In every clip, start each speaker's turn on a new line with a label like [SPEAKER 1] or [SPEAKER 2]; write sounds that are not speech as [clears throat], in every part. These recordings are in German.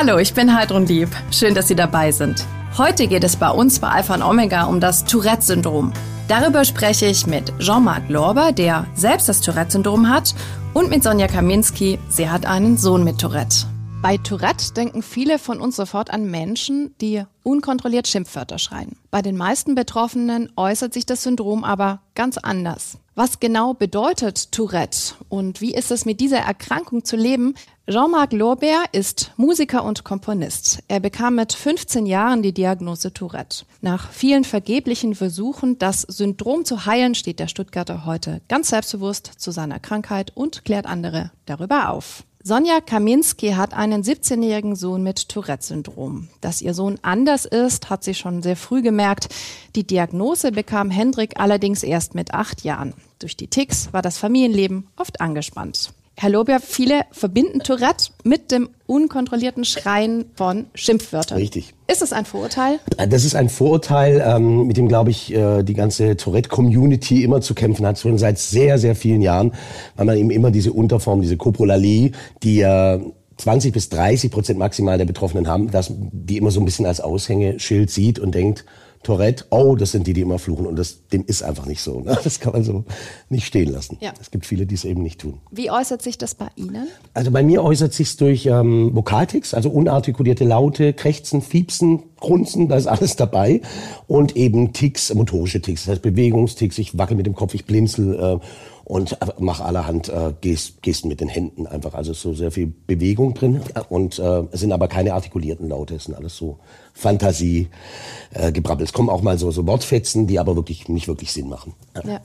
[SPEAKER 1] Hallo, ich bin Heidrun Lieb. Schön, dass Sie dabei sind. Heute geht es bei uns bei Alpha und Omega um das Tourette-Syndrom. Darüber spreche ich mit Jean-Marc Lorber, der selbst das Tourette-Syndrom hat, und mit Sonja Kaminski. Sie hat einen Sohn mit Tourette. Bei Tourette denken viele von uns sofort an Menschen, die unkontrolliert Schimpfwörter schreien. Bei den meisten Betroffenen äußert sich das Syndrom aber ganz anders. Was genau bedeutet Tourette und wie ist es mit dieser Erkrankung zu leben? Jean-Marc Lorbeer ist Musiker und Komponist. Er bekam mit 15 Jahren die Diagnose Tourette. Nach vielen vergeblichen Versuchen, das Syndrom zu heilen, steht der Stuttgarter heute ganz selbstbewusst zu seiner Krankheit und klärt andere darüber auf. Sonja Kaminski hat einen 17-jährigen Sohn mit Tourette-Syndrom. Dass ihr Sohn anders ist, hat sie schon sehr früh gemerkt. Die Diagnose bekam Hendrik allerdings erst mit acht Jahren. Durch die Ticks war das Familienleben oft angespannt. Herr Lobier, viele verbinden Tourette mit dem unkontrollierten Schreien von Schimpfwörtern.
[SPEAKER 2] Richtig.
[SPEAKER 1] Ist es ein Vorurteil?
[SPEAKER 2] Das ist ein Vorurteil, ähm, mit dem, glaube ich, äh, die ganze Tourette-Community immer zu kämpfen hat, schon seit sehr, sehr vielen Jahren, weil man eben immer diese Unterform, diese Coprolalie, die äh, 20 bis 30 Prozent maximal der Betroffenen haben, dass die immer so ein bisschen als Aushängeschild sieht und denkt, Tourette, oh, das sind die, die immer fluchen. Und das, dem ist einfach nicht so. Ne? [laughs] Das kann man so nicht stehen lassen. Ja. Es gibt viele, die es eben nicht tun.
[SPEAKER 1] Wie äußert sich das bei Ihnen?
[SPEAKER 2] Also bei mir äußert sich durch ähm, Vokaltics, also unartikulierte Laute, Krächzen, Fiepsen, Grunzen, da ist alles dabei. Und eben Ticks, motorische Ticks, das heißt Bewegungsticks, ich wackel mit dem Kopf, ich blinzel äh, und mache allerhand äh, Gesten mit den Händen einfach. Also so sehr viel Bewegung drin. Und äh, es sind aber keine artikulierten Laute, es sind alles so Fantasie, äh, Gebrabbel. Es kommen auch mal so, so Wortfetzen, die aber wirklich nicht wirklich Sinn machen. Ja.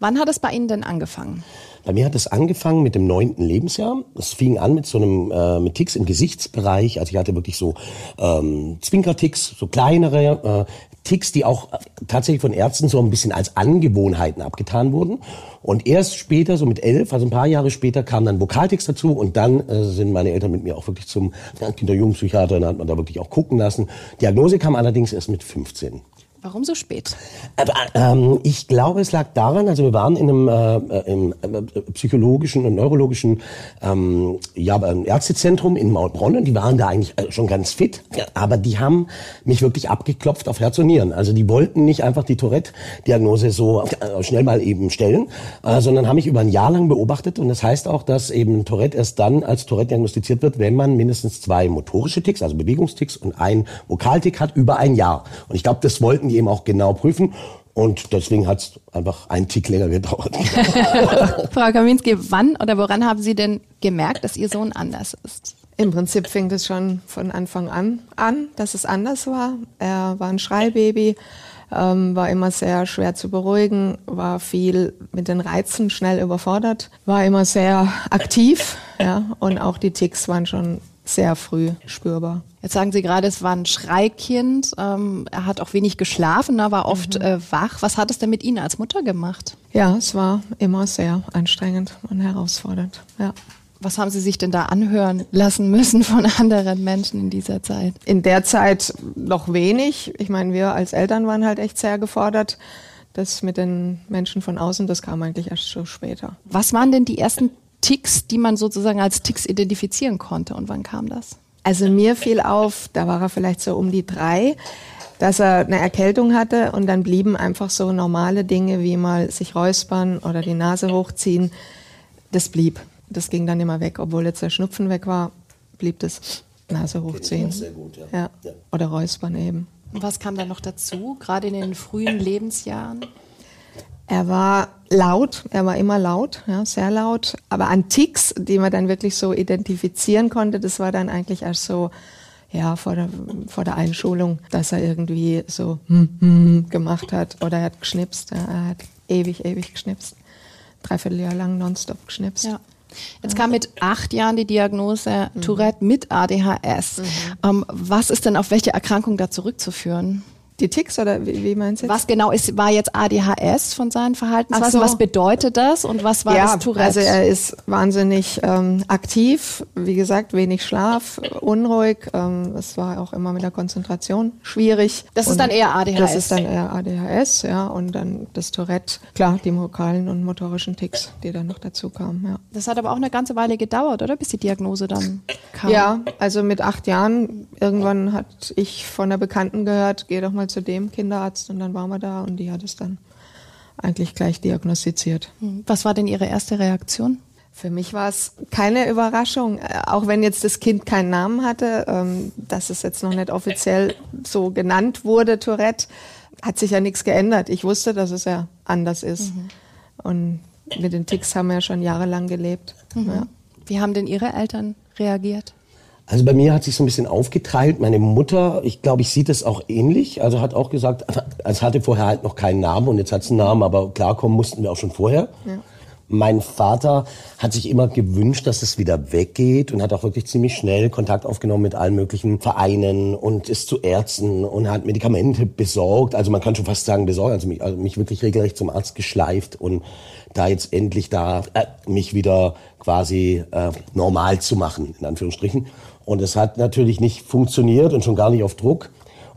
[SPEAKER 1] Wann hat es bei Ihnen denn angefangen?
[SPEAKER 2] Bei mir hat es angefangen mit dem neunten Lebensjahr. Es fing an mit so einem äh, mit Ticks im Gesichtsbereich. Also ich hatte wirklich so ähm, Zwinkerticks, so kleinere äh, Ticks, die auch tatsächlich von Ärzten so ein bisschen als Angewohnheiten abgetan wurden. Und erst später, so mit elf, also ein paar Jahre später, kamen dann Vokaltics dazu und dann äh, sind meine Eltern mit mir auch wirklich zum Kinder-Jugendpsychiater dann hat man da wirklich auch gucken lassen. Diagnose kam allerdings erst mit 15.
[SPEAKER 1] Warum so spät?
[SPEAKER 2] Aber, ähm, ich glaube, es lag daran, also wir waren in einem äh, äh im, äh, psychologischen und neurologischen ähm, ja, Ärztezentrum in Maulbronn und die waren da eigentlich äh, schon ganz fit, aber die haben mich wirklich abgeklopft auf Herz und Nieren. Also die wollten nicht einfach die Tourette-Diagnose so äh, schnell mal eben stellen, äh, sondern haben mich über ein Jahr lang beobachtet und das heißt auch, dass eben Tourette erst dann als Tourette diagnostiziert wird, wenn man mindestens zwei motorische Ticks, also Bewegungsticks und ein Vokaltick hat über ein Jahr. Und ich glaube, das wollten die eben auch genau prüfen. Und deswegen hat es einfach einen Tick länger gedauert. [laughs]
[SPEAKER 1] Frau Kaminski, wann oder woran haben Sie denn gemerkt, dass Ihr Sohn anders ist?
[SPEAKER 3] Im Prinzip fing es schon von Anfang an an, dass es anders war. Er war ein Schreibaby, ähm, war immer sehr schwer zu beruhigen, war viel mit den Reizen schnell überfordert, war immer sehr aktiv ja, und auch die Ticks waren schon sehr früh spürbar.
[SPEAKER 1] Jetzt sagen Sie gerade, es war ein Schreikind. Ähm, er hat auch wenig geschlafen, er war oft mhm. äh, wach. Was hat es denn mit Ihnen als Mutter gemacht?
[SPEAKER 3] Ja, es war immer sehr anstrengend und herausfordernd. Ja.
[SPEAKER 1] Was haben Sie sich denn da anhören lassen müssen von [laughs] anderen Menschen in dieser Zeit?
[SPEAKER 3] In der Zeit noch wenig. Ich meine, wir als Eltern waren halt echt sehr gefordert. Das mit den Menschen von außen, das kam eigentlich erst so später.
[SPEAKER 1] Was waren denn die ersten Ticks, die man sozusagen als Ticks identifizieren konnte. Und wann kam das?
[SPEAKER 3] Also mir fiel auf, da war er vielleicht so um die drei, dass er eine Erkältung hatte und dann blieben einfach so normale Dinge wie mal sich räuspern oder die Nase hochziehen. Das blieb. Das ging dann immer weg, obwohl jetzt der Schnupfen weg war, blieb das Nase hochziehen. Sehr gut, ja. ja. Oder räuspern eben.
[SPEAKER 1] Und was kam da noch dazu, gerade in den frühen Lebensjahren?
[SPEAKER 3] Er war laut, er war immer laut, ja, sehr laut. Aber an Ticks, die man dann wirklich so identifizieren konnte, das war dann eigentlich erst so, ja, vor der, vor der Einschulung, dass er irgendwie so hm, hm, gemacht hat oder er hat geschnipst. Ja, er hat ewig, ewig geschnipst. Dreiviertel Jahr lang nonstop geschnipst. Ja.
[SPEAKER 1] Jetzt kam mit acht Jahren die Diagnose mhm. Tourette mit ADHS. Mhm. Ähm, was ist denn auf welche Erkrankung da zurückzuführen?
[SPEAKER 3] Die Ticks oder wie, wie meinst du?
[SPEAKER 1] Was genau ist, war jetzt ADHS von seinen Verhaltensweisen? So. Was bedeutet das und was war
[SPEAKER 3] ja,
[SPEAKER 1] das Tourette?
[SPEAKER 3] Also er ist wahnsinnig ähm, aktiv, wie gesagt, wenig Schlaf, unruhig. Ähm, es war auch immer mit der Konzentration schwierig.
[SPEAKER 1] Das ist dann eher ADHS?
[SPEAKER 3] Das ist dann eher ADHS, ja. Und dann das Tourette, klar, die vokalen und motorischen Ticks, die dann noch dazu kamen, ja.
[SPEAKER 1] Das hat aber auch eine ganze Weile gedauert, oder? Bis die Diagnose dann
[SPEAKER 3] kam? Ja, also mit acht Jahren, irgendwann hat ich von der Bekannten gehört, geh doch mal zu dem Kinderarzt und dann waren wir da und die hat es dann eigentlich gleich diagnostiziert.
[SPEAKER 1] Hm. Was war denn Ihre erste Reaktion?
[SPEAKER 3] Für mich war es keine Überraschung, äh, auch wenn jetzt das Kind keinen Namen hatte, ähm, dass es jetzt noch nicht offiziell so genannt wurde, Tourette, hat sich ja nichts geändert. Ich wusste, dass es ja anders ist. Mhm. Und mit den Ticks haben wir ja schon jahrelang gelebt. Mhm. Ja.
[SPEAKER 1] Wie haben denn Ihre Eltern reagiert?
[SPEAKER 2] Also bei mir hat sich so ein bisschen aufgeteilt. Meine Mutter, ich glaube, ich sieht es auch ähnlich. Also hat auch gesagt, es [laughs] hatte vorher halt noch keinen Namen und jetzt hat es einen Namen, aber klarkommen mussten wir auch schon vorher. Ja. Mein Vater hat sich immer gewünscht, dass es wieder weggeht und hat auch wirklich ziemlich schnell Kontakt aufgenommen mit allen möglichen Vereinen und ist zu Ärzten und hat Medikamente besorgt. Also man kann schon fast sagen besorgt, also mich, also mich wirklich regelrecht zum Arzt geschleift und da jetzt endlich da äh, mich wieder quasi äh, normal zu machen, in Anführungsstrichen. Und es hat natürlich nicht funktioniert und schon gar nicht auf Druck.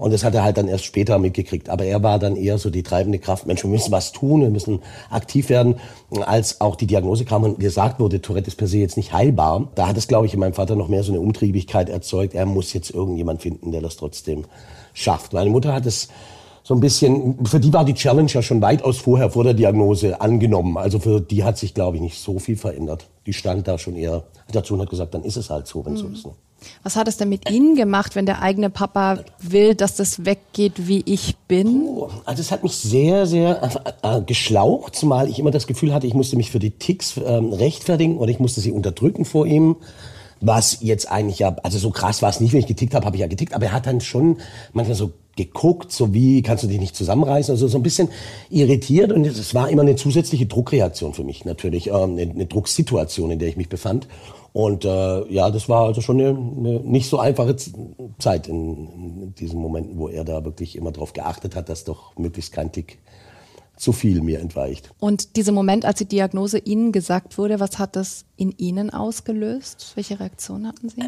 [SPEAKER 2] Und das hat er halt dann erst später mitgekriegt. Aber er war dann eher so die treibende Kraft. Mensch, wir müssen was tun, wir müssen aktiv werden. Als auch die Diagnose kam und gesagt wurde, Tourette ist per se jetzt nicht heilbar, da hat es, glaube ich, in meinem Vater noch mehr so eine Umtriebigkeit erzeugt. Er muss jetzt irgendjemand finden, der das trotzdem schafft. Meine Mutter hat es so ein bisschen, für die war die Challenge ja schon weitaus vorher, vor der Diagnose angenommen. Also für die hat sich, glaube ich, nicht so viel verändert. Die stand da schon eher dazu und hat gesagt, dann ist es halt so, wenn es mhm. so ist. Ne?
[SPEAKER 1] Was hat es denn mit Ihnen gemacht, wenn der eigene Papa will, dass das weggeht, wie ich bin?
[SPEAKER 2] Oh, also es hat mich sehr, sehr äh, äh, geschlaucht, zumal ich immer das Gefühl hatte, ich musste mich für die Ticks äh, rechtfertigen oder ich musste sie unterdrücken vor ihm. Was jetzt eigentlich ja, also so krass war es nicht, wenn ich getickt habe, habe ich ja getickt, aber er hat dann schon manchmal so geguckt, so wie kannst du dich nicht zusammenreißen, also so ein bisschen irritiert und es war immer eine zusätzliche Druckreaktion für mich natürlich, äh, eine, eine Drucksituation, in der ich mich befand. Und äh, ja, das war also schon eine, eine nicht so einfache Zeit in, in diesen Momenten, wo er da wirklich immer darauf geachtet hat, dass doch möglichst kein Tick zu viel mir entweicht.
[SPEAKER 1] Und dieser Moment, als die Diagnose Ihnen gesagt wurde, was hat das in Ihnen ausgelöst? Welche Reaktion hatten Sie?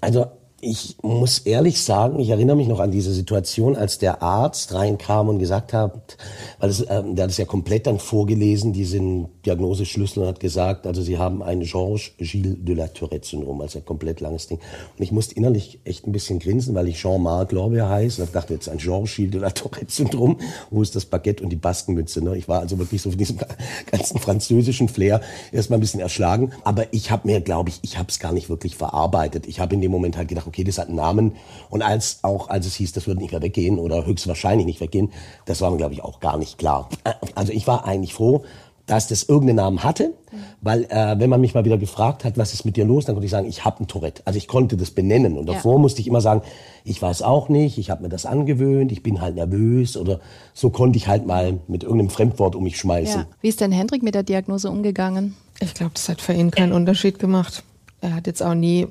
[SPEAKER 2] Also ich muss ehrlich sagen, ich erinnere mich noch an diese Situation, als der Arzt reinkam und gesagt hat, weil es, äh, der hat es ja komplett dann vorgelesen, diesen Diagnoseschlüssel und hat gesagt, also Sie haben ein Georges-Gilles de la Tourette-Syndrom, also ein komplett langes Ding. Und ich musste innerlich echt ein bisschen grinsen, weil ich Jean-Marc Lorbeer heiße und dachte jetzt ein Georges-Gilles de la Tourette-Syndrom, wo ist das Baguette und die Baskenmütze. Ne? Ich war also wirklich so von diesem [laughs] ganzen französischen Flair erstmal ein bisschen erschlagen. Aber ich habe mir, glaube ich, ich habe es gar nicht wirklich verarbeitet. Ich habe in dem Moment halt gedacht, okay, das hat einen Namen. Und als auch als es hieß, das würde nicht mehr weggehen oder höchstwahrscheinlich nicht weggehen, das war mir, glaube ich, auch gar nicht klar. Also ich war eigentlich froh, dass das irgendeinen Namen hatte, weil äh, wenn man mich mal wieder gefragt hat, was ist mit dir los, dann konnte ich sagen, ich habe ein Tourette. Also ich konnte das benennen und davor ja. musste ich immer sagen, ich weiß auch nicht, ich habe mir das angewöhnt, ich bin halt nervös oder so konnte ich halt mal mit irgendeinem Fremdwort um mich schmeißen. Ja.
[SPEAKER 1] Wie ist denn Hendrik mit der Diagnose umgegangen?
[SPEAKER 3] Ich glaube, das hat für ihn keinen Unterschied gemacht. Er hat jetzt auch nie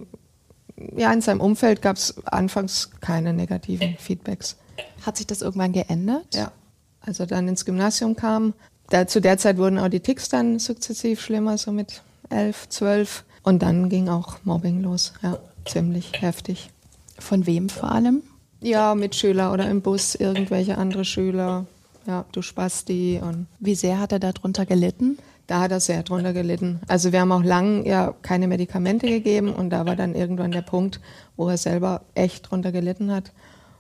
[SPEAKER 3] ja, in seinem Umfeld gab es anfangs keine negativen Feedbacks.
[SPEAKER 1] Hat sich das irgendwann geändert?
[SPEAKER 3] Ja. Als er dann ins Gymnasium kam, da, zu der Zeit wurden auch die Ticks dann sukzessiv schlimmer, so mit elf, zwölf. Und dann ging auch Mobbing los, ja, ziemlich heftig.
[SPEAKER 1] Von wem vor allem?
[SPEAKER 3] Ja, Mitschüler oder im Bus irgendwelche andere Schüler. Ja, du Spasti und.
[SPEAKER 1] Wie sehr hat er darunter gelitten?
[SPEAKER 3] Da hat er sehr drunter gelitten. Also wir haben auch lang ja keine Medikamente gegeben und da war dann irgendwann der Punkt, wo er selber echt drunter gelitten hat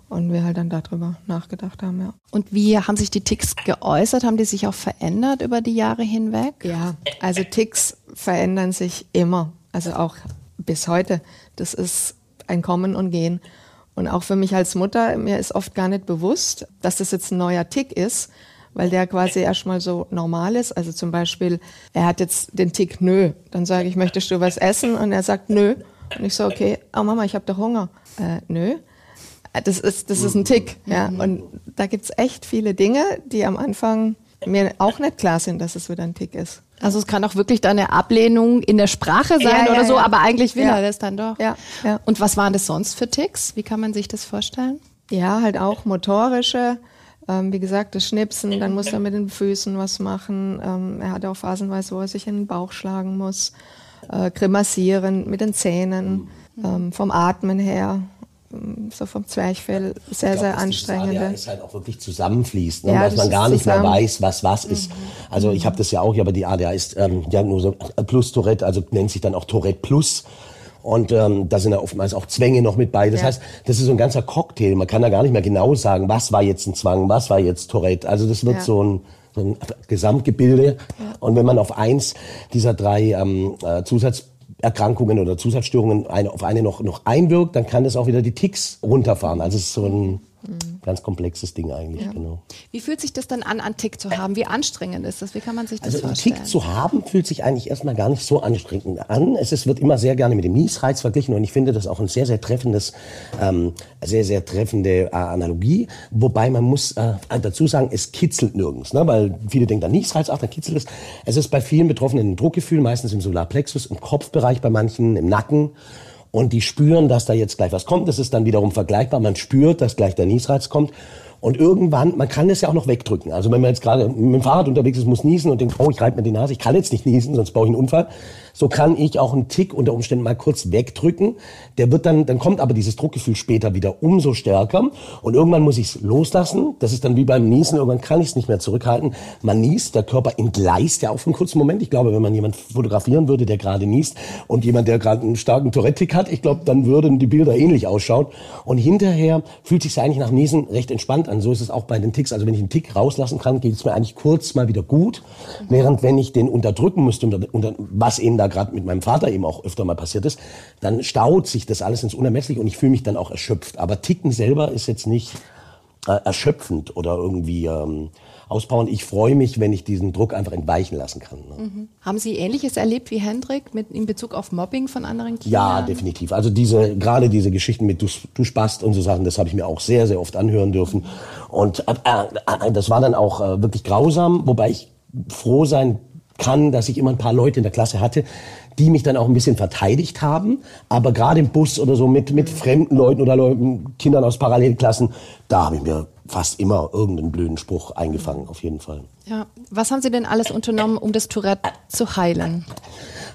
[SPEAKER 3] und wir halt dann darüber nachgedacht haben, ja.
[SPEAKER 1] Und wie haben sich die Ticks geäußert? Haben die sich auch verändert über die Jahre hinweg?
[SPEAKER 3] Ja, also Ticks verändern sich immer, also auch bis heute. Das ist ein Kommen und Gehen. Und auch für mich als Mutter, mir ist oft gar nicht bewusst, dass das jetzt ein neuer Tick ist, weil der quasi erstmal so normal ist. Also zum Beispiel, er hat jetzt den Tick Nö. Dann sage ich, möchtest du was essen? Und er sagt Nö. Und ich so, okay, oh Mama, ich habe doch Hunger. Äh, nö. Das ist, das ist ein Tick. Ja. Und da gibt's echt viele Dinge, die am Anfang mir auch nicht klar sind, dass es wieder ein Tick ist.
[SPEAKER 1] Also es kann auch wirklich da eine Ablehnung in der Sprache sein ja, ja, oder so, ja. aber eigentlich will er das dann doch. Ja, ja. Und was waren das sonst für Ticks? Wie kann man sich das vorstellen?
[SPEAKER 3] Ja, halt auch motorische, ähm, wie gesagt, das Schnipsen, dann muss er mit den Füßen was machen. Ähm, er hat auch phasenweise, wo er sich in den Bauch schlagen muss. Äh, grimassieren mit den Zähnen, mhm. ähm, vom Atmen her ähm, so vom Zwerchfell sehr, glaub, sehr anstrengend.
[SPEAKER 2] Ja, ist halt auch wirklich zusammenfließt, ne? ja, dass man gar nicht zusammen. mehr weiß, was was ist. Mhm. Also ich habe das ja auch, aber die ADA ist ähm, Diagnose plus Tourette, also nennt sich dann auch Tourette plus. Und ähm, da sind ja oftmals auch Zwänge noch mit bei. Das
[SPEAKER 3] Ja.
[SPEAKER 2] heißt, das ist so ein ganzer Cocktail. Man kann da gar nicht mehr genau sagen, was war jetzt ein Zwang, was war jetzt Tourette. Also das wird
[SPEAKER 3] Ja.
[SPEAKER 2] so ein, so ein Gesamtgebilde. Und wenn man auf eins dieser drei ähm, äh, Zusatzerkrankungen oder Zusatzstörungen eine, auf eine noch, noch einwirkt, dann kann das auch wieder die Ticks runterfahren. Also es ist so ein ganz komplexes Ding eigentlich, genau.
[SPEAKER 1] Wie fühlt sich das dann an, einen Tick zu haben? Wie anstrengend ist das? Wie kann man sich das
[SPEAKER 2] Also einen
[SPEAKER 1] vorstellen?
[SPEAKER 2] Tick zu haben, fühlt sich eigentlich erstmal gar nicht so anstrengend an. Es ist, wird immer sehr gerne mit dem Niesreiz verglichen und ich finde das auch ein sehr, sehr treffendes, ähm, sehr, sehr treffende äh, Analogie. Wobei man muss äh, dazu sagen, es kitzelt nirgends, ne? weil viele denken an Niesreiz, ach, dann kitzelt es. Es ist bei vielen Betroffenen ein Druckgefühl, meistens im Solarplexus, im Kopfbereich bei manchen, im Nacken. Und die spüren, dass da jetzt gleich was kommt. Das ist dann wiederum vergleichbar. Man spürt, dass gleich der Niesreiz kommt. Und irgendwann, man kann es ja auch noch wegdrücken. Also wenn man jetzt gerade mit dem Fahrrad unterwegs ist, muss niesen und denkt, oh, ich reibe mir die Nase, ich kann jetzt nicht niesen, sonst baue ich einen Unfall. So kann ich auch einen Tick unter Umständen mal kurz wegdrücken. Der wird dann, dann kommt aber dieses Druckgefühl später wieder umso stärker. Und irgendwann muss ich es loslassen. Das ist dann wie beim Niesen. Irgendwann kann ich es nicht mehr zurückhalten. Man niest, der Körper entgleist ja auch für einen kurzen Moment. Ich glaube, wenn man jemand fotografieren würde, der gerade niest und jemand, der gerade einen starken Tourette-Tick hat, ich glaube, dann würden die Bilder ähnlich ausschauen. Und hinterher fühlt sich eigentlich nach Niesen recht entspannt an. So ist es auch bei den Ticks. Also wenn ich einen Tick rauslassen kann, geht es mir eigentlich kurz mal wieder gut. Während wenn ich den unterdrücken müsste, unter, was eben da gerade mit meinem Vater eben auch öfter mal passiert ist, dann staut sich das alles ins Unermessliche und ich fühle mich dann auch erschöpft. Aber Ticken selber ist jetzt nicht äh, erschöpfend oder irgendwie ähm, auspowernd. Ich freue mich, wenn ich diesen Druck einfach entweichen lassen kann. Ne?
[SPEAKER 1] Haben Sie Ähnliches erlebt wie Hendrik mit, in Bezug auf Mobbing von anderen Kindern?
[SPEAKER 2] Ja, definitiv. Also diese, gerade diese Geschichten mit du, du Spast und so Sachen, das habe ich mir auch sehr, sehr oft anhören dürfen. Und äh, äh, das war dann auch äh, wirklich grausam, wobei ich froh sein kann, dass ich immer ein paar Leute in der Klasse hatte, die mich dann auch ein bisschen verteidigt haben. Aber gerade im Bus oder so mit, mit fremden Leuten oder Leuten, Kindern aus Parallelklassen, da habe ich mir fast immer irgendeinen blöden Spruch eingefangen, auf jeden Fall.
[SPEAKER 1] Ja. Was haben Sie denn alles unternommen, um das Tourette zu heilen?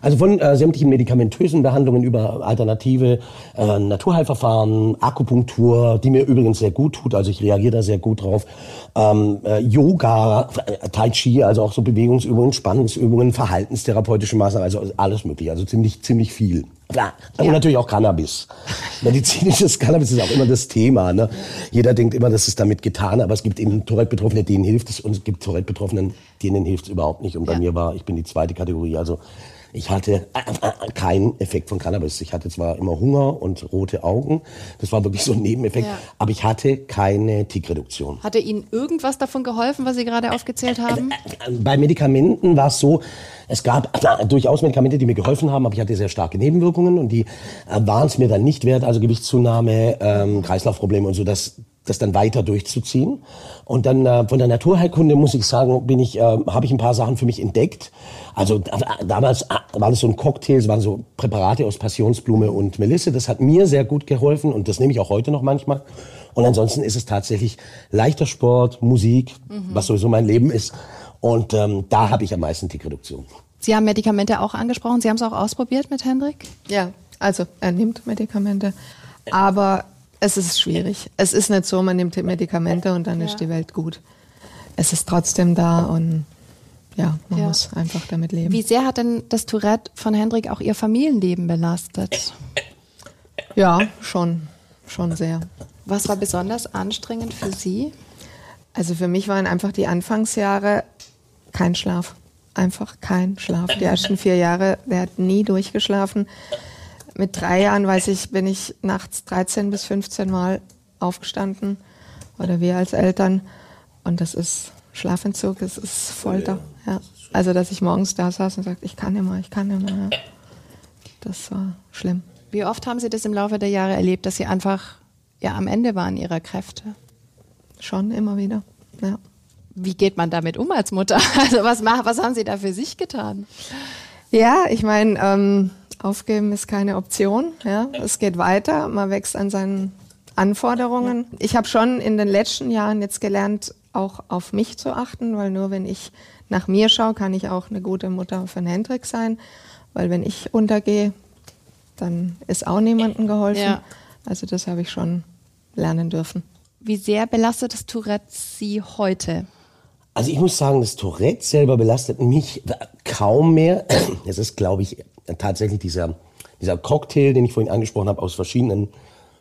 [SPEAKER 2] Also von äh, sämtlichen medikamentösen Behandlungen über alternative äh, Naturheilverfahren, Akupunktur, die mir übrigens sehr gut tut, also ich reagiere da sehr gut drauf, ähm, äh, Yoga, äh, Tai Chi, also auch so Bewegungsübungen, Spannungsübungen, verhaltenstherapeutische Maßnahmen, also alles mögliche, also ziemlich, ziemlich viel. Klar. Und natürlich auch Cannabis. [laughs] Medizinisches Cannabis ist auch immer das Thema. Ne? Jeder denkt immer, das ist damit getan, aber es gibt eben Tourette-Betroffene, denen hilft es und es gibt Tourette-Betroffenen, denen hilft es überhaupt nicht. Und bei
[SPEAKER 1] Ja.
[SPEAKER 2] mir war, ich bin die zweite Kategorie, also ich hatte äh, äh, keinen Effekt von Cannabis. Ich hatte zwar immer Hunger und rote Augen, das war wirklich so ein Nebeneffekt,
[SPEAKER 1] Ja.
[SPEAKER 2] aber ich hatte keine Tickreduktion.
[SPEAKER 1] Hatte Ihnen irgendwas davon geholfen, was Sie gerade aufgezählt haben?
[SPEAKER 2] Bei Medikamenten war es so, es gab äh, durchaus Medikamente, die mir geholfen haben, aber ich hatte sehr starke Nebenwirkungen und die äh, waren es mir dann nicht wert, also Gewichtszunahme, ähm, Kreislaufprobleme und so, das, das dann weiter durchzuziehen. Und dann äh, von der Naturheilkunde muss ich sagen, bin ich, äh, habe ich ein paar Sachen für mich entdeckt. Also damals äh, war das so ein Cocktail, es waren so Präparate aus Passionsblume und Melisse. Das hat mir sehr gut geholfen und das nehme ich auch heute noch manchmal. Und ansonsten ist es tatsächlich leichter Sport, Musik, was sowieso mein Leben ist. Und ähm, da habe ich am meisten Tickreduktion.
[SPEAKER 1] Sie haben Medikamente auch angesprochen. Sie haben es auch ausprobiert mit Hendrik?
[SPEAKER 3] Ja, also er nimmt Medikamente, aber es ist schwierig. Es ist nicht so, man nimmt Medikamente und dann
[SPEAKER 1] Ja.
[SPEAKER 3] ist die Welt gut. Es ist trotzdem da und ja, man
[SPEAKER 1] Ja.
[SPEAKER 3] muss einfach damit leben.
[SPEAKER 1] Wie sehr hat denn das Tourette von Hendrik auch Ihr Familienleben belastet?
[SPEAKER 3] Ja, schon, schon sehr.
[SPEAKER 1] Was war besonders anstrengend für Sie?
[SPEAKER 3] Also für mich waren einfach die Anfangsjahre kein Schlaf. Einfach kein Schlaf. Die ersten vier Jahre, der hat nie durchgeschlafen. Mit drei Jahren, weiß ich, bin ich nachts 13 bis 15 Mal aufgestanden. Oder wir als Eltern. Und das ist Schlafentzug, das ist Folter. Ja. Also, dass ich morgens da saß und sagte, ich kann mehr, ich kann mehr. Ja. Das war schlimm.
[SPEAKER 1] Wie oft haben Sie das im Laufe der Jahre erlebt, dass Sie einfach ja, am Ende waren Ihrer Kräfte?
[SPEAKER 3] Schon immer wieder. Ja.
[SPEAKER 1] Wie geht man damit um als Mutter? [laughs] Also was, was haben Sie da für sich getan?
[SPEAKER 3] Ja, ich meine, ähm, aufgeben ist keine Option. Ja. Es geht weiter, man wächst an seinen Anforderungen. Ich habe schon in den letzten Jahren jetzt gelernt, auch auf mich zu achten, weil nur wenn ich nach mir schaue, kann ich auch eine gute Mutter für den Hendrik sein. Weil wenn ich untergehe, dann ist auch niemandem geholfen.
[SPEAKER 1] Ja.
[SPEAKER 3] Also das habe ich schon lernen dürfen.
[SPEAKER 1] Wie sehr belastet das Tourette Sie heute?
[SPEAKER 2] Also ich muss sagen, das Tourette selber belastet mich kaum mehr. [clears throat] Es ist, glaube ich, tatsächlich dieser, dieser Cocktail, den ich vorhin angesprochen habe, aus verschiedenen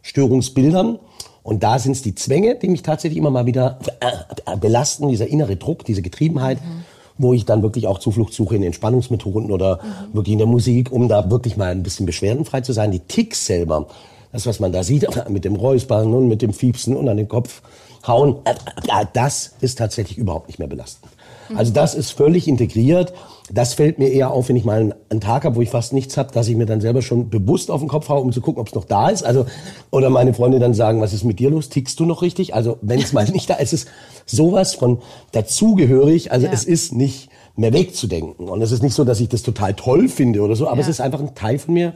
[SPEAKER 2] Störungsbildern. Und da sind es die Zwänge, die mich tatsächlich immer mal wieder äh, belasten, dieser innere Druck, diese Getriebenheit, mhm. wo ich dann wirklich auch Zuflucht suche in Entspannungsmethoden oder mhm. wirklich in der Musik, um da wirklich mal ein bisschen beschwerdenfrei zu sein. Die Ticks selber, das, was man da sieht, [laughs] mit dem Räuspern und mit dem Fiepsen und an den Kopf hauen, äh, äh, das ist tatsächlich überhaupt nicht mehr belastend. Also das ist völlig integriert. Das fällt mir eher auf, wenn ich mal einen Tag habe, wo ich fast nichts habe, dass ich mir dann selber schon bewusst auf den Kopf haue, um zu gucken, ob es noch da ist. Also oder meine Freunde dann sagen, was ist mit dir los? Tickst du noch richtig? Also wenn es mal [laughs] nicht da ist, ist sowas von dazugehörig. Also ja. es ist nicht mehr wegzudenken. Und es ist nicht so, dass ich das total toll finde oder so, aber ja. es ist einfach ein Teil von mir.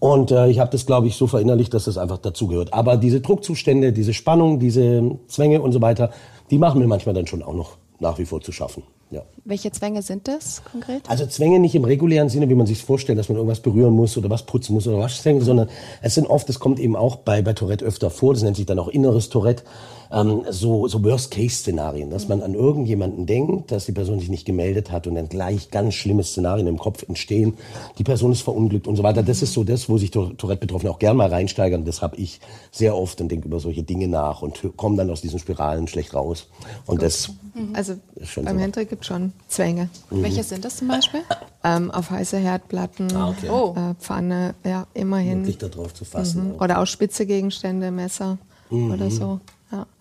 [SPEAKER 2] Und äh, ich habe das, glaube ich, so verinnerlicht, dass das einfach dazugehört. Aber diese Druckzustände, diese Spannung, diese Zwänge und so weiter, die machen mir manchmal dann schon auch noch nach wie vor zu schaffen. Ja.
[SPEAKER 1] Welche Zwänge sind das konkret?
[SPEAKER 2] Also Zwänge nicht im regulären Sinne, wie man sich vorstellt, dass man irgendwas berühren muss oder was putzen muss oder was zwängen, sondern es sind oft, das kommt eben auch bei, bei Tourette öfter vor, das nennt sich dann auch inneres Tourette, ähm, so, so Worst-Case-Szenarien, dass man an irgendjemanden denkt, dass die Person sich nicht gemeldet hat und dann gleich ganz schlimme Szenarien im Kopf entstehen. Die Person ist verunglückt und so weiter. Das ist so das, wo sich Tourette-Betroffene auch gern mal reinsteigern. Das habe ich sehr oft und denke über solche Dinge nach und komme dann aus diesen Spiralen schlecht raus. Und das
[SPEAKER 3] mhm. Also beim so. Hendrik gibt schon Zwänge.
[SPEAKER 1] Mhm. Welche sind das zum Beispiel?
[SPEAKER 3] Ähm, auf heiße Herdplatten, ah, okay. oh. äh, Pfanne, ja, immerhin.
[SPEAKER 2] Wirklich da drauf zu fassen.
[SPEAKER 3] Mhm. Oder auch spitze Gegenstände, Messer mhm. oder so.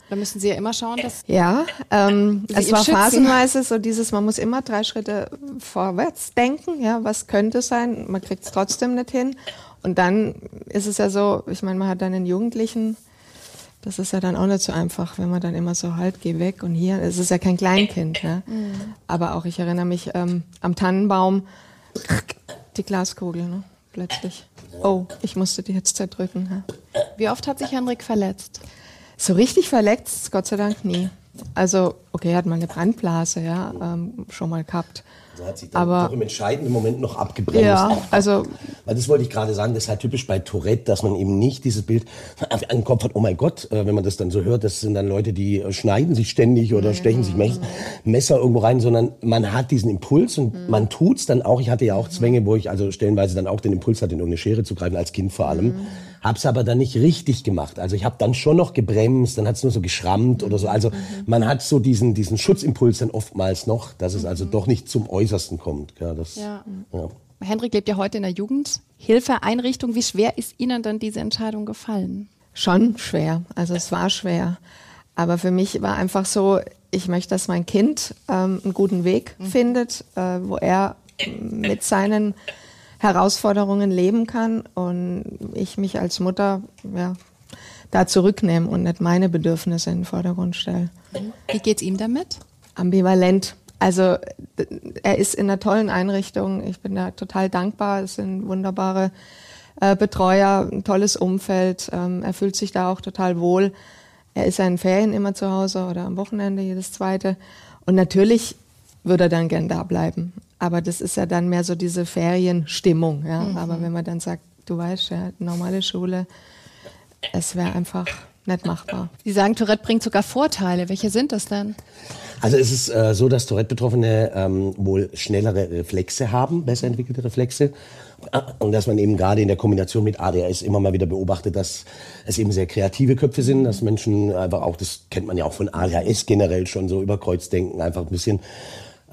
[SPEAKER 1] Da müssen Sie ja immer schauen, dass.
[SPEAKER 3] Ja, ähm, es war schützen. phasenweise so dieses, man muss immer drei Schritte vorwärts denken, ja, was könnte sein, man kriegt es trotzdem nicht hin. Und dann ist es ja so, ich meine, man hat dann einen Jugendlichen, das ist ja dann auch nicht so einfach, wenn man dann immer so halt, geh weg und hier, es ist ja kein Kleinkind, ja. Mhm. Aber auch, ich erinnere mich ähm, am Tannenbaum, die Glaskugel, ne? plötzlich. Oh, ich musste die jetzt zerdrücken. Ja.
[SPEAKER 1] Wie oft hat sich Henrik verletzt?
[SPEAKER 3] So richtig verletzt, Gott sei Dank nie. Also, okay, er hat mal eine Brandblase, ja, ähm, schon mal gehabt.
[SPEAKER 2] Also hat sich dann aber doch im entscheidenden Moment noch abgebremst.
[SPEAKER 3] Ja, also.
[SPEAKER 2] Weil das wollte ich gerade sagen, das ist halt typisch bei Tourette, dass man eben nicht dieses Bild an den Kopf hat, oh mein Gott, äh, wenn man das dann so hört, das sind dann Leute, die äh, schneiden sich ständig oder stechen sich Messer irgendwo rein, sondern man hat diesen Impuls und mhm. man tut's dann auch. Ich hatte ja auch Zwänge, wo ich also stellenweise dann auch den Impuls hatte, in irgendeine Schere zu greifen, als Kind vor allem. Mhm Hab's aber dann nicht richtig gemacht. Also ich habe dann schon noch gebremst, dann hat's nur so geschrammt oder so. Also man hat so diesen, diesen Schutzimpuls dann oftmals noch, dass es also doch nicht zum Äußersten kommt. Ja, das,
[SPEAKER 1] ja. ja. Hendrik lebt ja heute in der Jugendhilfeeinrichtung. Wie schwer ist Ihnen dann diese Entscheidung gefallen?
[SPEAKER 3] Schon schwer. Also es war schwer. Aber für mich war einfach so, ich möchte, dass mein Kind ähm, einen guten Weg mhm. findet, äh, wo er mit seinen Herausforderungen leben kann und ich mich als Mutter ja, da zurücknehme und nicht meine Bedürfnisse in den Vordergrund stelle.
[SPEAKER 1] Wie geht's ihm damit?
[SPEAKER 3] Ambivalent. Also er ist in einer tollen Einrichtung. Ich bin da total dankbar. Es sind wunderbare äh, Betreuer, ein tolles Umfeld. Ähm, er fühlt sich da auch total wohl. Er ist ja in Ferien immer zu Hause oder am Wochenende jedes zweite. Und natürlich würde er dann gern da bleiben. Aber das ist ja dann mehr so diese Ferienstimmung. Ja? Mhm. Aber wenn man dann sagt, du weißt ja, normale Schule, es wäre einfach nicht machbar.
[SPEAKER 1] Sie sagen, Tourette bringt sogar Vorteile. Welche sind das denn?
[SPEAKER 2] Also es ist äh, so, dass Tourette-Betroffene ähm, wohl schnellere Reflexe haben, besser entwickelte Reflexe. Und dass man eben gerade in der Kombination mit ADHS immer mal wieder beobachtet, dass es eben sehr kreative Köpfe sind, dass Menschen einfach auch, das kennt man ja auch von ADHS generell schon so über Kreuzdenken, einfach ein bisschen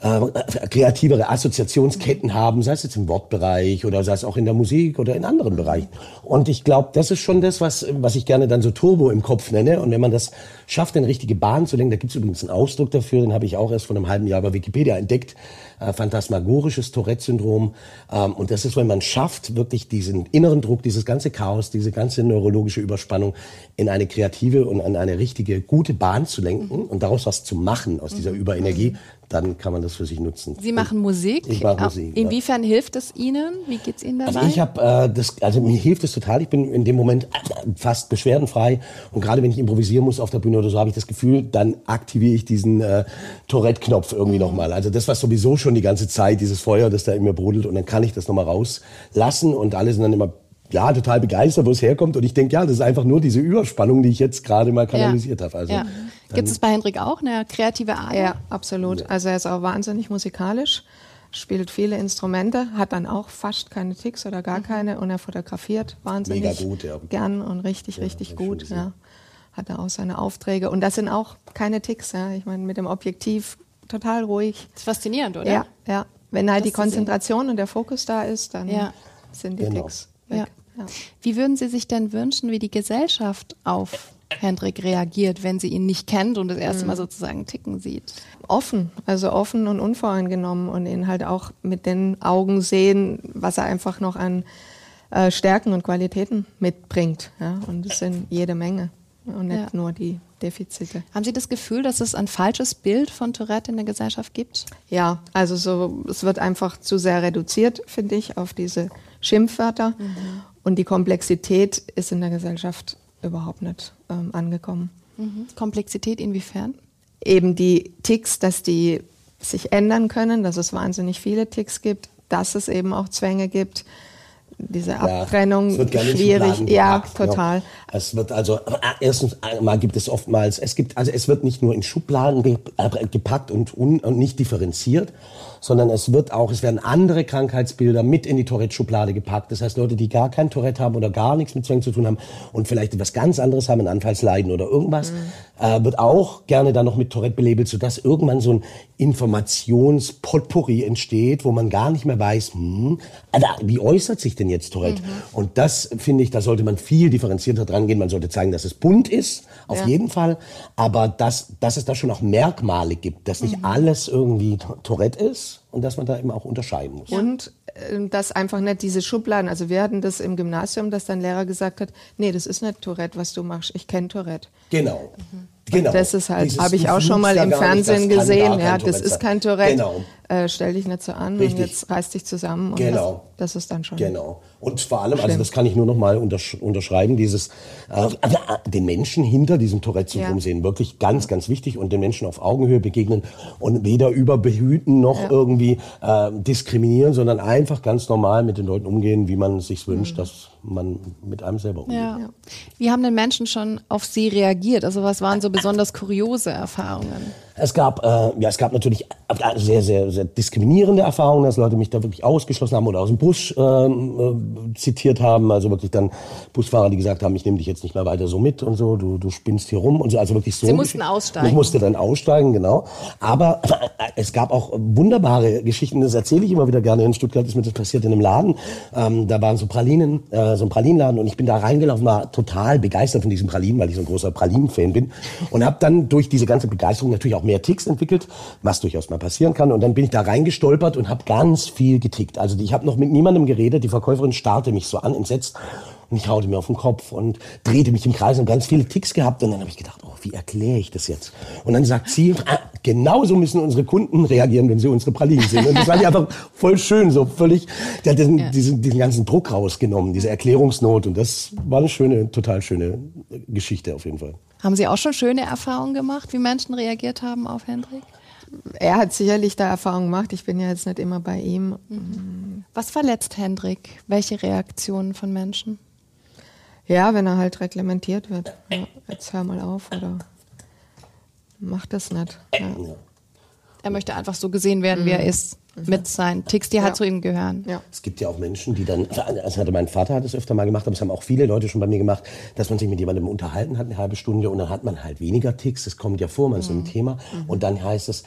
[SPEAKER 2] äh, kreativere Assoziationsketten haben, sei es jetzt im Wortbereich oder sei es auch in der Musik oder in anderen Bereichen. Und ich glaube, das ist schon das, was, was ich gerne dann so Turbo im Kopf nenne. Und wenn man das schafft, eine richtige Bahn zu lenken, da gibt es übrigens einen Ausdruck dafür, den habe ich auch erst vor einem halben Jahr bei Wikipedia entdeckt, äh, phantasmagorisches Tourette-Syndrom. Ähm, und das ist, wenn man schafft, wirklich diesen inneren Druck, dieses ganze Chaos, diese ganze neurologische Überspannung in eine kreative und an eine richtige, gute Bahn zu lenken und daraus was zu machen aus dieser Überenergie, dann kann man das für sich nutzen.
[SPEAKER 1] Sie machen Musik.
[SPEAKER 2] Ich mache Musik.
[SPEAKER 1] Inwiefern ja. hilft es Ihnen? Wie geht's Ihnen dabei?
[SPEAKER 2] Also ich habe äh, das, also mir hilft es total. Ich bin in dem Moment fast beschwerdenfrei und gerade wenn ich improvisieren muss auf der Bühne oder so, habe ich das Gefühl, dann aktiviere ich diesen äh, Tourette-Knopf irgendwie mhm. nochmal. Also das war sowieso schon die ganze Zeit, dieses Feuer, das da in mir brodelt und dann kann ich das nochmal rauslassen und alle sind dann immer ja, total begeistert, wo es herkommt. Und ich denke, ja, das ist einfach nur diese Überspannung, die ich jetzt gerade mal kanalisiert ja. habe. Also, ja.
[SPEAKER 1] Gibt es bei Hendrik auch eine kreative Art?
[SPEAKER 3] Ja, absolut. Also er ist auch wahnsinnig musikalisch spielt viele Instrumente, hat dann auch fast keine Ticks oder gar keine und er fotografiert wahnsinnig
[SPEAKER 2] Mega gut, ja.
[SPEAKER 3] gern und richtig, richtig
[SPEAKER 2] hab ich
[SPEAKER 3] gut. Ja. Hat er auch seine Aufträge und das sind auch keine Ticks. Ja. Ich meine, mit dem Objektiv total ruhig.
[SPEAKER 1] Das ist faszinierend, oder?
[SPEAKER 3] Ja, ja. Wenn halt
[SPEAKER 1] Das
[SPEAKER 3] die. Konzentration und der Fokus da ist, dann
[SPEAKER 1] Ja.
[SPEAKER 3] sind die
[SPEAKER 2] Genau.
[SPEAKER 3] Ticks
[SPEAKER 1] Ja.
[SPEAKER 3] weg. Ja.
[SPEAKER 1] Wie würden Sie sich denn wünschen, wie die Gesellschaft auf Hendrik reagiert, wenn sie ihn nicht kennt und das erste
[SPEAKER 3] Mhm.
[SPEAKER 1] Mal sozusagen ticken sieht?
[SPEAKER 3] offen, also offen und unvoreingenommen und ihn halt auch mit den Augen sehen, was er einfach noch an äh, Stärken und Qualitäten mitbringt. Ja? Und es sind jede Menge und nicht
[SPEAKER 1] Ja.
[SPEAKER 3] nur die Defizite.
[SPEAKER 1] Haben Sie das Gefühl, dass es ein falsches Bild von Tourette in der Gesellschaft gibt?
[SPEAKER 3] Ja, also so, es wird einfach zu sehr reduziert, finde ich, auf diese Schimpfwörter. Und die Komplexität ist in der Gesellschaft überhaupt nicht ähm, angekommen.
[SPEAKER 1] Mhm. Komplexität inwiefern?
[SPEAKER 3] eben die Ticks, dass die sich ändern können, dass es wahnsinnig viele Ticks gibt, dass es eben auch Zwänge gibt, diese
[SPEAKER 2] Ja,
[SPEAKER 3] Abtrennung schwierig.
[SPEAKER 2] Schubladen
[SPEAKER 3] Ja,
[SPEAKER 2] gepackt, ne?
[SPEAKER 3] total.
[SPEAKER 2] Es wird also, äh, erstens einmal gibt es oftmals, es gibt, also es wird nicht nur in Schubladen äh, gepackt und, un und nicht differenziert, sondern es wird auch, es werden andere Krankheitsbilder mit in die Tourette-Schublade gepackt. Das heißt, Leute, die gar kein Tourette haben oder gar nichts mit Zwängen zu tun haben und vielleicht etwas ganz anderes haben, ein Anfallsleiden oder irgendwas, äh, wird auch gerne dann noch mit Tourette belabelt, sodass irgendwann so ein Informationspotpourri entsteht, wo man gar nicht mehr weiß, hm, wie äußert sich denn jetzt Tourette? Und das finde ich, da sollte man viel differenzierter dran gehen. Man sollte zeigen, dass es bunt ist, auf
[SPEAKER 3] Ja.
[SPEAKER 2] jeden Fall, aber dass, dass es da schon auch Merkmale gibt, dass nicht alles irgendwie Tourette ist und dass man da eben auch unterscheiden muss.
[SPEAKER 3] Und äh, dass einfach nicht diese Schubladen, also wir hatten das im Gymnasium, dass dann Lehrer gesagt hat, nee, das ist nicht Tourette, was du machst, ich kenne Tourette.
[SPEAKER 2] Genau. Genau.
[SPEAKER 3] Das ist halt, habe ich auch schon mal im Fernsehen gesehen, ja, das ist kein Tourette.
[SPEAKER 2] Genau.
[SPEAKER 3] Äh, stell dich nicht so an
[SPEAKER 2] Richtig.
[SPEAKER 3] und jetzt reiß dich zusammen. Und
[SPEAKER 2] Genau.
[SPEAKER 3] Das, das ist dann schon.
[SPEAKER 2] Genau. Und vor allem, also
[SPEAKER 3] Schlimm.
[SPEAKER 2] das kann ich nur noch mal untersch unterschreiben, dieses äh, äh, den Menschen hinter diesem Tourette-Syndrom
[SPEAKER 3] Ja.
[SPEAKER 2] sehen, wirklich ganz, ganz wichtig und den Menschen auf Augenhöhe begegnen und weder überbehüten noch
[SPEAKER 3] Ja.
[SPEAKER 2] irgendwie äh, diskriminieren, sondern einfach ganz normal mit den Leuten umgehen, wie man es sich wünscht,
[SPEAKER 3] Mhm.
[SPEAKER 2] dass man mit einem selber umgeht.
[SPEAKER 1] Ja. Wie haben denn Menschen schon auf Sie reagiert? Also was waren so besonders kuriose Erfahrungen?
[SPEAKER 2] Es gab, äh, ja, es gab natürlich sehr, sehr, sehr diskriminierende Erfahrungen, dass Leute mich da wirklich ausgeschlossen haben oder aus dem Bus ähm, äh, zitiert haben. Also wirklich dann Busfahrer, die gesagt haben, ich nehme dich jetzt nicht mehr weiter so mit und so, du, du spinnst hier rum und so. Also wirklich so.
[SPEAKER 1] Sie mussten aussteigen.
[SPEAKER 2] Ich musste dann aussteigen, genau. Aber äh, es gab auch wunderbare Geschichten, das erzähle ich immer wieder gerne. In Stuttgart ist mir das passiert in einem Laden. Ähm, da waren so Pralinen, äh, so ein Pralinenladen und ich bin da reingelaufen, war total begeistert von diesen Pralinen, weil ich so ein großer Pralinen-Fan bin. Und habe dann durch diese ganze Begeisterung natürlich auch mehr Ticks entwickelt, was durchaus mal passieren kann. Und dann bin ich da reingestolpert und habe ganz viel getickt. Also ich habe noch mit niemandem geredet. Die Verkäuferin starrte mich so an, entsetzt. Und ich haute mir auf den Kopf und drehte mich im Kreis und ganz viele Ticks gehabt. Und dann habe ich gedacht, oh, wie erkläre ich das jetzt? Und dann sagt sie, ah, genauso müssen unsere Kunden reagieren, wenn sie unsere Pralinen sehen. Und das war einfach voll schön, so völlig, der hat diesen, diesen, diesen ganzen Druck rausgenommen, diese Erklärungsnot. Und das war eine schöne, total schöne Geschichte auf jeden Fall.
[SPEAKER 1] Haben Sie auch schon schöne Erfahrungen gemacht, wie Menschen reagiert haben auf Hendrik?
[SPEAKER 3] Er hat sicherlich da Erfahrung gemacht. Ich bin ja jetzt nicht immer bei ihm.
[SPEAKER 1] Was verletzt Hendrik? Welche Reaktionen von Menschen?
[SPEAKER 3] Ja, wenn er halt reglementiert wird. Ja, jetzt hör mal auf oder mach das nicht. Ja.
[SPEAKER 1] Er möchte einfach so gesehen werden, wie er ist, mit seinen Ticks, die halt
[SPEAKER 3] Ja.
[SPEAKER 1] zu ihm gehören.
[SPEAKER 3] Ja.
[SPEAKER 2] Es gibt ja auch Menschen, die dann, also hatte mein Vater hat es öfter mal gemacht, aber es haben auch viele Leute schon bei mir gemacht, dass man sich mit jemandem unterhalten hat, eine halbe Stunde, und dann hat man halt weniger Ticks, das kommt ja vor, man ist
[SPEAKER 3] Mhm.
[SPEAKER 2] im Thema, und dann heißt es,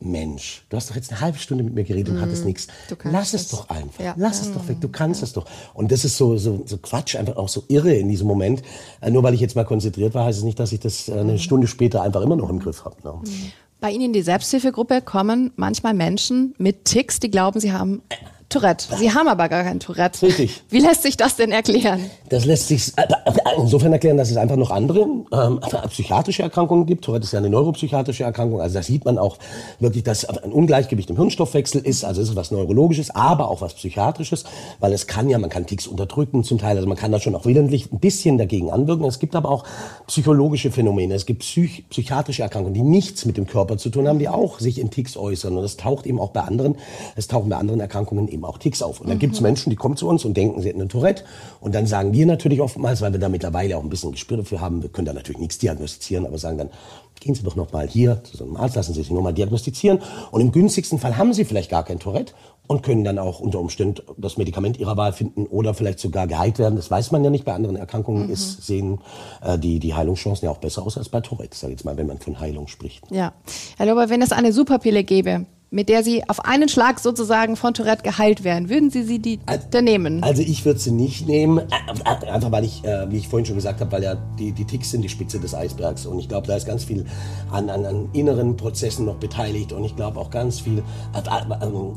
[SPEAKER 2] Mensch, du hast doch jetzt eine halbe Stunde mit mir geredet und hattest nichts. Lass es doch einfach.
[SPEAKER 3] Ja.
[SPEAKER 2] Lass es doch weg. Du kannst es doch. Und das ist so, so, so Quatsch, einfach auch so irre in diesem Moment. Äh, Nur weil ich jetzt mal konzentriert war, heißt es nicht, dass ich das äh, eine Stunde später einfach immer noch im Griff habe. Ne?
[SPEAKER 1] Bei Ihnen in die Selbsthilfegruppe kommen manchmal Menschen mit Ticks, die glauben, sie haben Tourette. Sie haben aber gar kein Tourette.
[SPEAKER 2] Richtig.
[SPEAKER 1] Wie lässt sich das denn erklären?
[SPEAKER 2] Das lässt sich äh, insofern erklären, dass es einfach noch andere ähm, psychiatrische Erkrankungen gibt. Tourette ist ja eine neuropsychiatrische Erkrankung. Also da sieht man auch wirklich, dass ein Ungleichgewicht im Hirnstoffwechsel ist. Also es ist was Neurologisches, aber auch was Psychiatrisches. Weil es kann ja, man kann Ticks unterdrücken zum Teil. Also man kann da schon auch willentlich ein bisschen dagegen anwirken. Es gibt aber auch psychologische Phänomene. Es gibt psych psychiatrische Erkrankungen, die nichts mit dem Körper zu tun haben, die auch sich in Ticks äußern. Und das taucht eben auch bei anderen, es tauchen bei anderen Erkrankungen eben auch Ticks auf. Und dann gibt's Menschen, die kommen zu uns und denken, sie hätten eine Tourette. Und dann sagen wir natürlich oftmals, weil wir da mittlerweile auch ein bisschen Gespür dafür haben, wir können da natürlich nichts diagnostizieren, aber sagen dann, gehen Sie doch noch mal hier zu so einem Arzt, lassen Sie sich nur mal diagnostizieren. Und im günstigsten Fall haben Sie vielleicht gar kein Tourette und können dann auch unter Umständen das Medikament Ihrer Wahl finden oder vielleicht sogar geheilt werden. Das weiß man ja nicht. Bei anderen Erkrankungen mhm. ist, sehen äh, die, die Heilungschancen ja auch besser aus als bei Tourette, sag ich jetzt mal, wenn man von Heilung spricht.
[SPEAKER 1] Ja. Herr Lober, wenn es eine Superpille gäbe, mit der Sie auf einen Schlag sozusagen von Tourette geheilt werden. Würden Sie sie die also, denn nehmen?
[SPEAKER 2] Also ich würde sie nicht nehmen, äh, äh, einfach weil ich, äh, wie ich vorhin schon gesagt habe, weil ja die, die Ticks sind die Spitze des Eisbergs und ich glaube, da ist ganz viel an, an, an inneren Prozessen noch beteiligt und ich glaube auch ganz viel,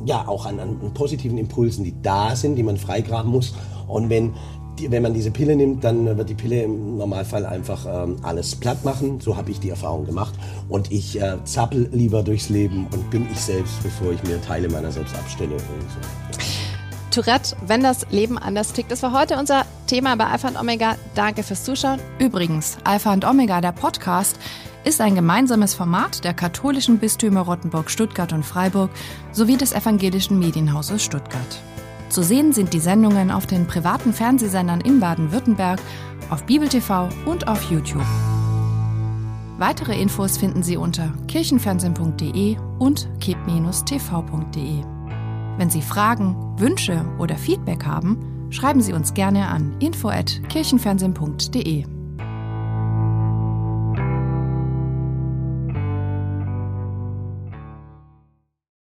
[SPEAKER 2] ja auch an, an positiven Impulsen, die da sind, die man freigraben muss und wenn die, wenn man diese Pille nimmt, dann wird die Pille im Normalfall einfach ähm, alles platt machen. So habe ich die Erfahrung gemacht. Und ich äh, zappel lieber durchs Leben und bin ich selbst, bevor ich mir Teile meiner selbst abstelle. Und so.
[SPEAKER 1] Tourette, wenn das Leben anders tickt. Das war heute unser Thema bei Alpha und Omega. Danke fürs Zuschauen. Übrigens, Alpha und Omega, der Podcast, ist ein gemeinsames Format der katholischen Bistümer Rottenburg, Stuttgart und Freiburg sowie des evangelischen Medienhauses Stuttgart. Zu sehen sind die Sendungen auf den privaten Fernsehsendern in Baden-Württemberg, auf Bibel TV und auf YouTube. Weitere Infos finden Sie unter kirchenfernsehen.de und kip-tv.de. Wenn Sie Fragen, Wünsche oder Feedback haben, schreiben Sie uns gerne an info@kirchenfernsehen.de.